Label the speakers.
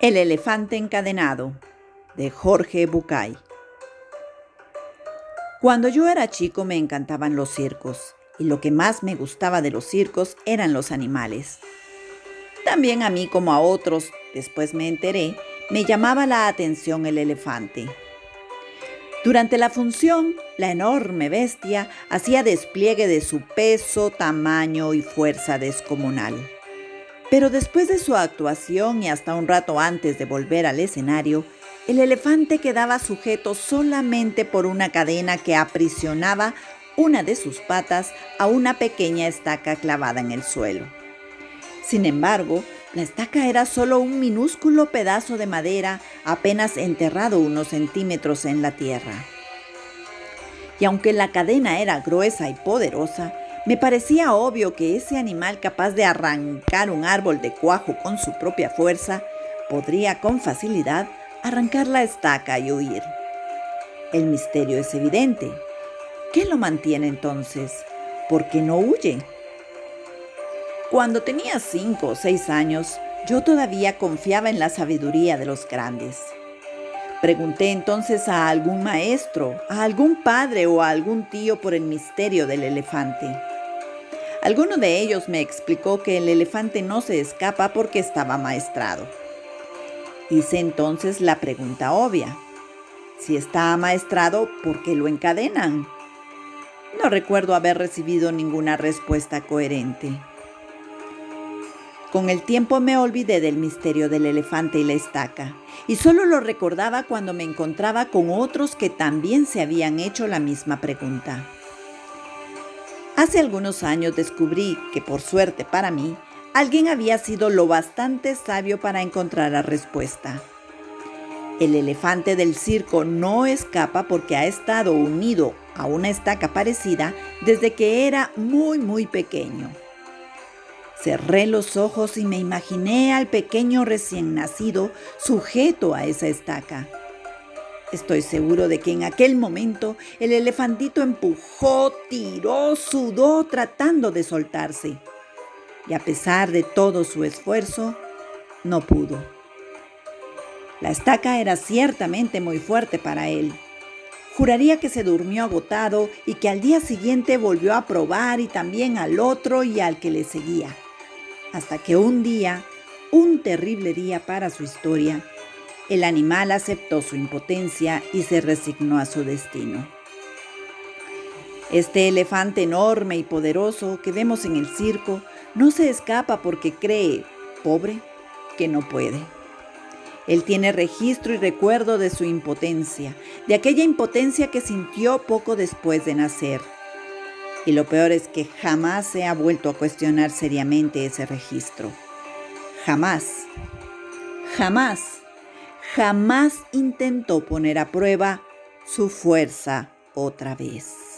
Speaker 1: El elefante encadenado de Jorge Bucay. Cuando yo era chico me encantaban los circos y lo que más me gustaba de los circos eran los animales. También a mí como a otros, después me enteré, me llamaba la atención el elefante. Durante la función, la enorme bestia hacía despliegue de su peso, tamaño y fuerza descomunal. Pero después de su actuación y hasta un rato antes de volver al escenario, el elefante quedaba sujeto solamente por una cadena que aprisionaba una de sus patas a una pequeña estaca clavada en el suelo. Sin embargo, la estaca era solo un minúsculo pedazo de madera apenas enterrado unos centímetros en la tierra. Y aunque la cadena era gruesa y poderosa, me parecía obvio que ese animal capaz de arrancar un árbol de cuajo con su propia fuerza podría con facilidad arrancar la estaca y huir. El misterio es evidente. ¿Qué lo mantiene entonces? ¿Por qué no huye? Cuando tenía cinco o seis años, yo todavía confiaba en la sabiduría de los grandes. Pregunté entonces a algún maestro, a algún padre o a algún tío por el misterio del elefante. Alguno de ellos me explicó que el elefante no se escapa porque estaba maestrado. Hice entonces la pregunta obvia. Si está amaestrado, ¿por qué lo encadenan? No recuerdo haber recibido ninguna respuesta coherente. Con el tiempo me olvidé del misterio del elefante y la estaca, y solo lo recordaba cuando me encontraba con otros que también se habían hecho la misma pregunta. Hace algunos años descubrí que, por suerte para mí, alguien había sido lo bastante sabio para encontrar la respuesta. El elefante del circo no escapa porque ha estado unido a una estaca parecida desde que era muy muy pequeño. Cerré los ojos y me imaginé al pequeño recién nacido sujeto a esa estaca. Estoy seguro de que en aquel momento el elefantito empujó, tiró, sudó tratando de soltarse. Y a pesar de todo su esfuerzo, no pudo. La estaca era ciertamente muy fuerte para él. Juraría que se durmió agotado y que al día siguiente volvió a probar y también al otro y al que le seguía. Hasta que un día, un terrible día para su historia, el animal aceptó su impotencia y se resignó a su destino. Este elefante enorme y poderoso que vemos en el circo no se escapa porque cree, pobre, que no puede. Él tiene registro y recuerdo de su impotencia, de aquella impotencia que sintió poco después de nacer. Y lo peor es que jamás se ha vuelto a cuestionar seriamente ese registro. Jamás. Jamás jamás intentó poner a prueba su fuerza otra vez.